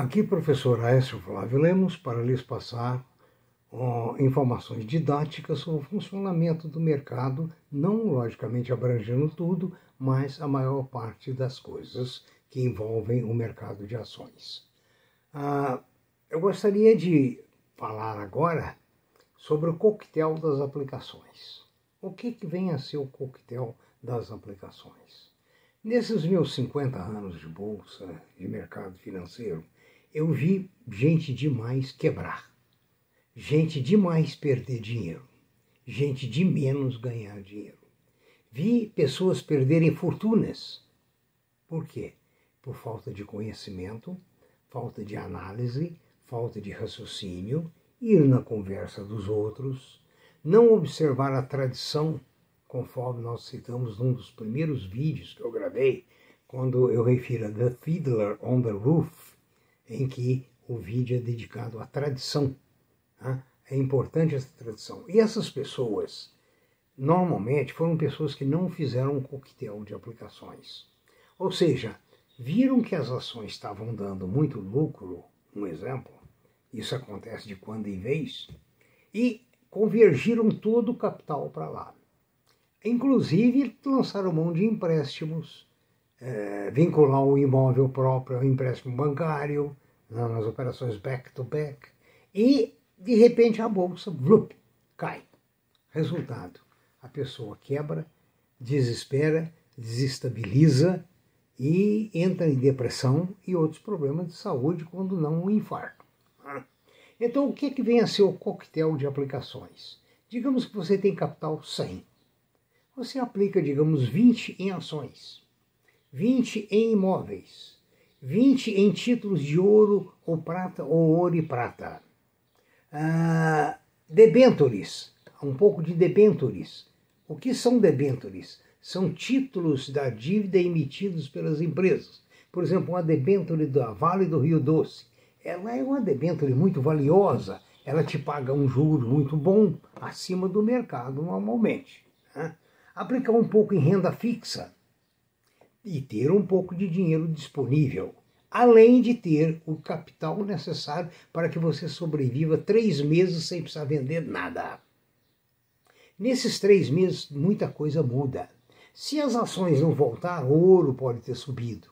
Aqui, professor Aécio Flávio Lemos, para lhes passar informações didáticas sobre o funcionamento do mercado, não logicamente abrangendo tudo, mas a maior parte das coisas que envolvem o mercado de ações. Ah, eu gostaria de falar agora sobre o coquetel das aplicações. O que, que vem a ser o coquetel das aplicações? Nesses meus 50 anos de bolsa, de mercado financeiro, eu vi gente demais quebrar gente demais perder dinheiro, gente de menos ganhar dinheiro. Vi pessoas perderem fortunas. Por quê? Por falta de conhecimento, falta de análise, falta de raciocínio, ir na conversa dos outros, não observar a tradição, conforme nós citamos num dos primeiros vídeos que eu gravei, quando eu refiro a The Fiddler on the Roof, em que o vídeo é dedicado à tradição né? É importante essa tradição. E essas pessoas, normalmente, foram pessoas que não fizeram um coquetel de aplicações. Ou seja, viram que as ações estavam dando muito lucro, um exemplo, isso acontece de quando em vez, e convergiram todo o capital para lá. Inclusive, lançaram mão de empréstimos, é, vincular o imóvel próprio ao empréstimo bancário, nas operações back-to-back, -back, e de repente a bolsa blup, cai. Resultado: a pessoa quebra, desespera, desestabiliza e entra em depressão e outros problemas de saúde, quando não um infarto. Então, o que, é que vem a ser o coquetel de aplicações? Digamos que você tem capital 100. Você aplica, digamos, 20 em ações, 20 em imóveis, 20 em títulos de ouro ou prata ou ouro e prata ah, debentures, um pouco de debentures. O que são debentures? São títulos da dívida emitidos pelas empresas. Por exemplo, uma debenture da Vale do Rio Doce. Ela é uma debenture muito valiosa. Ela te paga um juro muito bom, acima do mercado normalmente. Né? Aplicar um pouco em renda fixa e ter um pouco de dinheiro disponível além de ter o capital necessário para que você sobreviva três meses sem precisar vender nada. Nesses três meses, muita coisa muda. Se as ações não voltar, o ouro pode ter subido,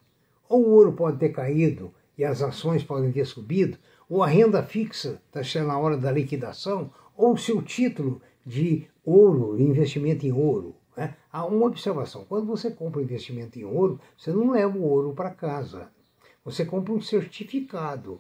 ou o ouro pode ter caído e as ações podem ter subido, ou a renda fixa está chegando na hora da liquidação, ou o seu título de ouro, investimento em ouro. Né? Há uma observação: quando você compra investimento em ouro, você não leva o ouro para casa você compra um certificado.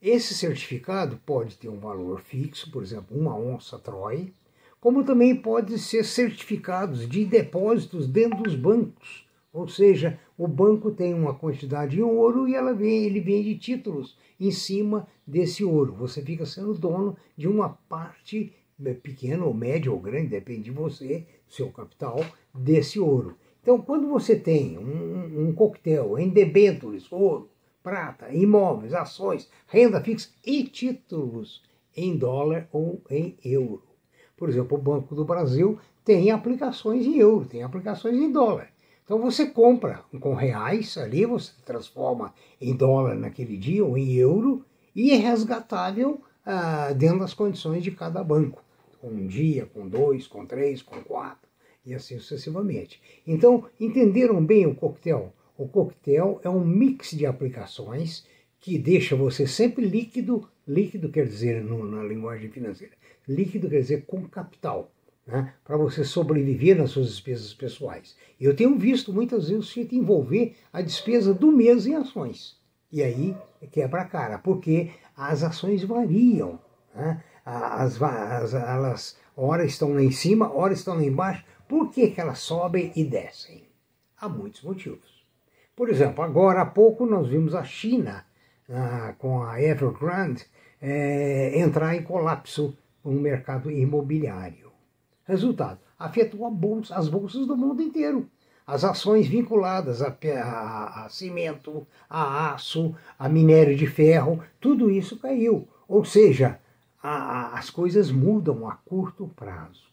Esse certificado pode ter um valor fixo, por exemplo, uma onça Troy, como também pode ser certificados de depósitos dentro dos bancos. Ou seja, o banco tem uma quantidade em ouro e ela vem, ele vende títulos em cima desse ouro. Você fica sendo dono de uma parte né, pequena ou média ou grande, depende de você, seu capital, desse ouro. Então, quando você tem um, um coquetel em debêntures, ouro, prata, imóveis, ações, renda fixa e títulos em dólar ou em euro. Por exemplo, o Banco do Brasil tem aplicações em euro, tem aplicações em dólar. Então você compra com reais ali, você transforma em dólar naquele dia ou em euro e é resgatável ah, dentro das condições de cada banco. Com um dia, com dois, com três, com quatro e assim sucessivamente. Então, entenderam bem o coquetel? O coquetel é um mix de aplicações que deixa você sempre líquido, líquido quer dizer no, na linguagem financeira, líquido quer dizer com capital, né, para você sobreviver nas suas despesas pessoais. Eu tenho visto muitas vezes gente envolver a despesa do mês em ações. E aí quebra a cara, porque as ações variam. Né? As, as, elas, ora estão lá em cima, ora estão lá embaixo, por que, que elas sobem e descem? Há muitos motivos. Por exemplo, agora há pouco nós vimos a China, ah, com a Evergrande, é, entrar em colapso no mercado imobiliário. Resultado, afetou bolsa, as bolsas do mundo inteiro. As ações vinculadas a, a, a cimento, a aço, a minério de ferro, tudo isso caiu. Ou seja, a, as coisas mudam a curto prazo.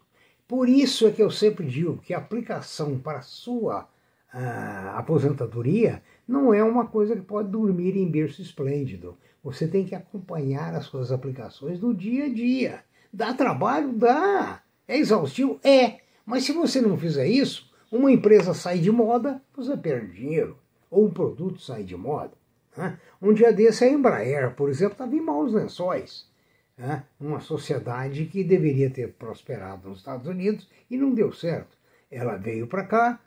Por isso é que eu sempre digo que a aplicação para a sua a aposentadoria não é uma coisa que pode dormir em berço esplêndido. Você tem que acompanhar as suas aplicações do dia a dia. Dá trabalho? Dá. É exaustivo? É. Mas se você não fizer isso, uma empresa sai de moda, você perde dinheiro. Ou um produto sai de moda. Né? Um dia desse, a Embraer, por exemplo, estava em maus lençóis. Né? Uma sociedade que deveria ter prosperado nos Estados Unidos e não deu certo. Ela veio para cá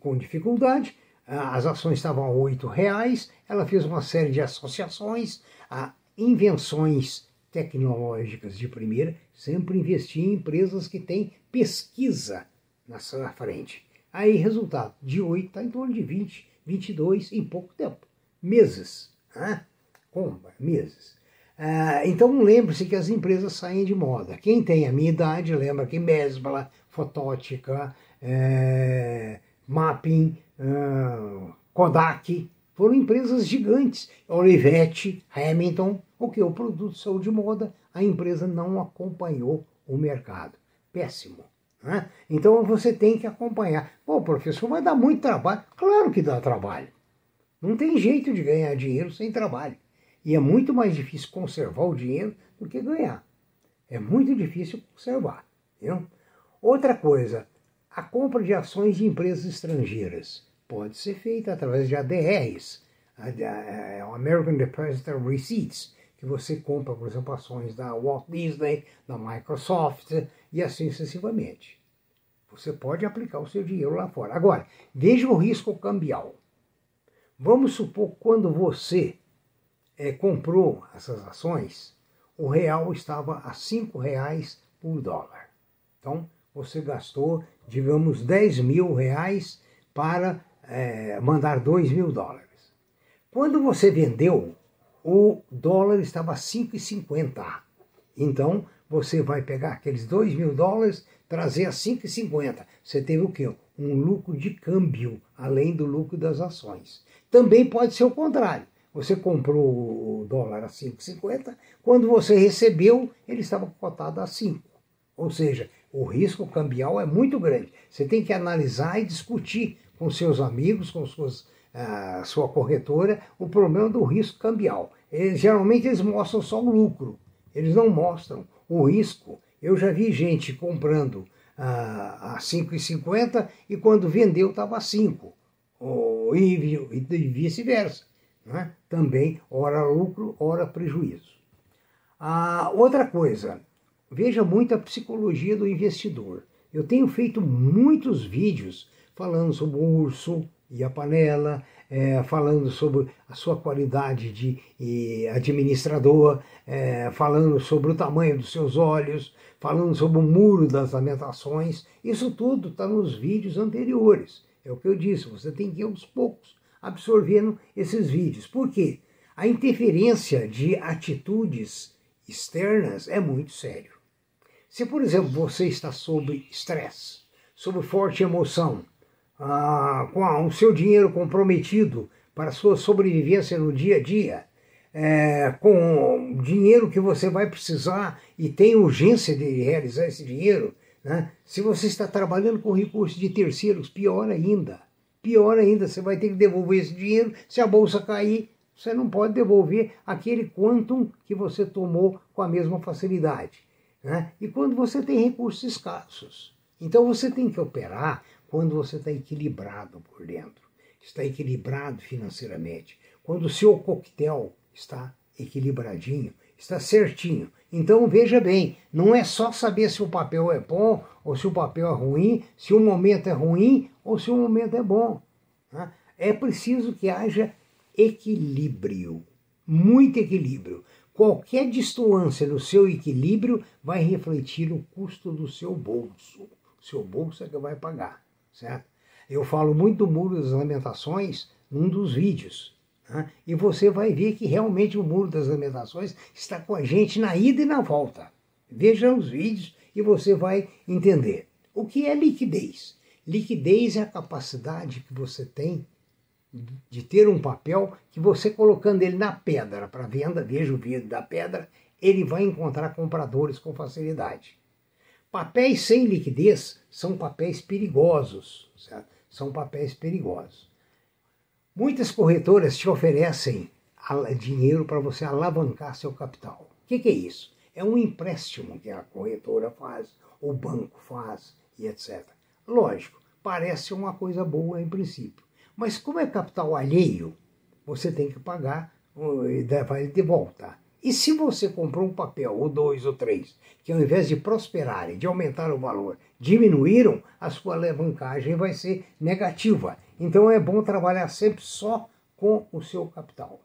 com dificuldade, as ações estavam a R$ reais, ela fez uma série de associações, a invenções tecnológicas de primeira, sempre investir em empresas que têm pesquisa na frente. Aí, resultado, de 8 está em torno de 20, 22 em pouco tempo. Meses. Né? Como? Meses. Ah, então lembre-se que as empresas saem de moda. Quem tem a minha idade lembra que Mesbla, Fotótica, é, Mapping, uh, Kodak, foram empresas gigantes. Olivetti, Hamilton, o que? O produto saiu de moda, a empresa não acompanhou o mercado. Péssimo. Né? Então você tem que acompanhar. Pô, professor, vai dar muito trabalho. Claro que dá trabalho. Não tem jeito de ganhar dinheiro sem trabalho. E é muito mais difícil conservar o dinheiro do que ganhar. É muito difícil conservar. Viu? Outra coisa, a compra de ações de empresas estrangeiras pode ser feita através de ADRs, American Depositary Receipts, que você compra, por exemplo, ações da Walt Disney, da Microsoft e assim sucessivamente. Você pode aplicar o seu dinheiro lá fora. Agora, veja o risco cambial. Vamos supor quando você é, comprou essas ações, o real estava a cinco reais por dólar. Então, você gastou, digamos, 10 mil reais para é, mandar 2 mil dólares. Quando você vendeu, o dólar estava 5,50. Então, você vai pegar aqueles 2 mil dólares, trazer a 5,50. Você teve o quê? Um lucro de câmbio, além do lucro das ações. Também pode ser o contrário. Você comprou o dólar a 5,50, quando você recebeu, ele estava cotado a 5. Ou seja, o risco cambial é muito grande. Você tem que analisar e discutir com seus amigos, com suas, a sua corretora, o problema do risco cambial. Eles, geralmente eles mostram só o lucro, eles não mostram o risco. Eu já vi gente comprando a, a 5,50 e quando vendeu estava a 5, ou, e, e vice-versa. Né? Também, ora lucro, ora prejuízo. A outra coisa, veja muito a psicologia do investidor. Eu tenho feito muitos vídeos falando sobre o urso e a panela, é, falando sobre a sua qualidade de administrador, é, falando sobre o tamanho dos seus olhos, falando sobre o muro das lamentações. Isso tudo está nos vídeos anteriores. É o que eu disse, você tem que ir aos poucos absorvendo esses vídeos. Por quê? A interferência de atitudes externas é muito sério. Se, por exemplo, você está sob estresse, sob forte emoção, ah, com o seu dinheiro comprometido para a sua sobrevivência no dia a dia, é, com dinheiro que você vai precisar e tem urgência de realizar esse dinheiro, né? se você está trabalhando com recursos de terceiros, pior ainda. Pior ainda, você vai ter que devolver esse dinheiro. Se a bolsa cair, você não pode devolver aquele quantum que você tomou com a mesma facilidade. Né? E quando você tem recursos escassos. Então você tem que operar quando você está equilibrado por dentro, está equilibrado financeiramente, quando o seu coquetel está equilibradinho, está certinho. Então veja bem, não é só saber se o papel é bom ou se o papel é ruim, se o momento é ruim ou se o momento é bom. Né? É preciso que haja equilíbrio, muito equilíbrio. Qualquer distância no seu equilíbrio vai refletir o custo do seu bolso. O seu bolso é que vai pagar, certo? Eu falo muito do Muro das Lamentações num dos vídeos. Né? E você vai ver que realmente o Muro das Lamentações está com a gente na ida e na volta. Veja os vídeos e você vai entender. O que é liquidez? Liquidez é a capacidade que você tem de ter um papel que você colocando ele na pedra para venda, veja o vídeo da pedra, ele vai encontrar compradores com facilidade. Papéis sem liquidez são papéis perigosos, certo? são papéis perigosos. Muitas corretoras te oferecem dinheiro para você alavancar seu capital. O que, que é isso? É um empréstimo que a corretora faz, o banco faz e etc. Lógico, parece uma coisa boa em princípio, mas como é capital alheio, você tem que pagar e vai de volta. E se você comprou um papel, ou dois, ou três, que ao invés de prosperarem, de aumentar o valor, diminuíram, a sua alavancagem vai ser negativa. Então é bom trabalhar sempre só com o seu capital.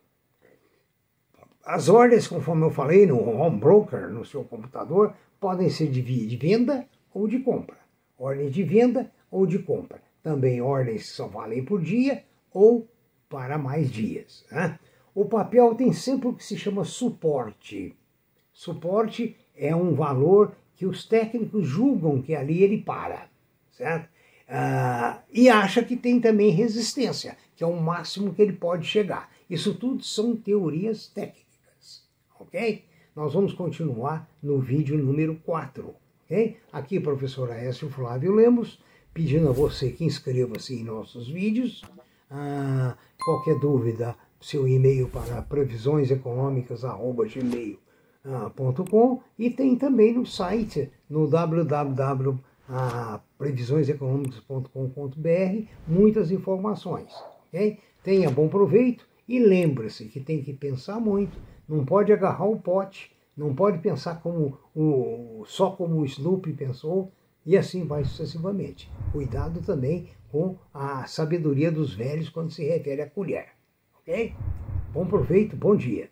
As ordens, conforme eu falei, no home broker, no seu computador, podem ser de venda ou de compra. Ordem de venda ou de compra. Também ordens que só valem por dia ou para mais dias. Né? O papel tem sempre o que se chama suporte. Suporte é um valor que os técnicos julgam que ali ele para, certo? Ah, e acha que tem também resistência, que é o máximo que ele pode chegar. Isso tudo são teorias técnicas, ok? Nós vamos continuar no vídeo número 4, ok? Aqui, professor Aécio Flávio Lemos, pedindo a você que inscreva-se em nossos vídeos. Ah, qualquer dúvida, seu e-mail para previsioneseconômicas.gmail.com e tem também no site, no www.previsioneseconômicas.com.br, muitas informações. Okay? Tenha bom proveito e lembre-se que tem que pensar muito, não pode agarrar o pote, não pode pensar como o, só como o Snoopy pensou, e assim vai sucessivamente. Cuidado também com a sabedoria dos velhos quando se refere à colher. Ok? Bom proveito, bom dia.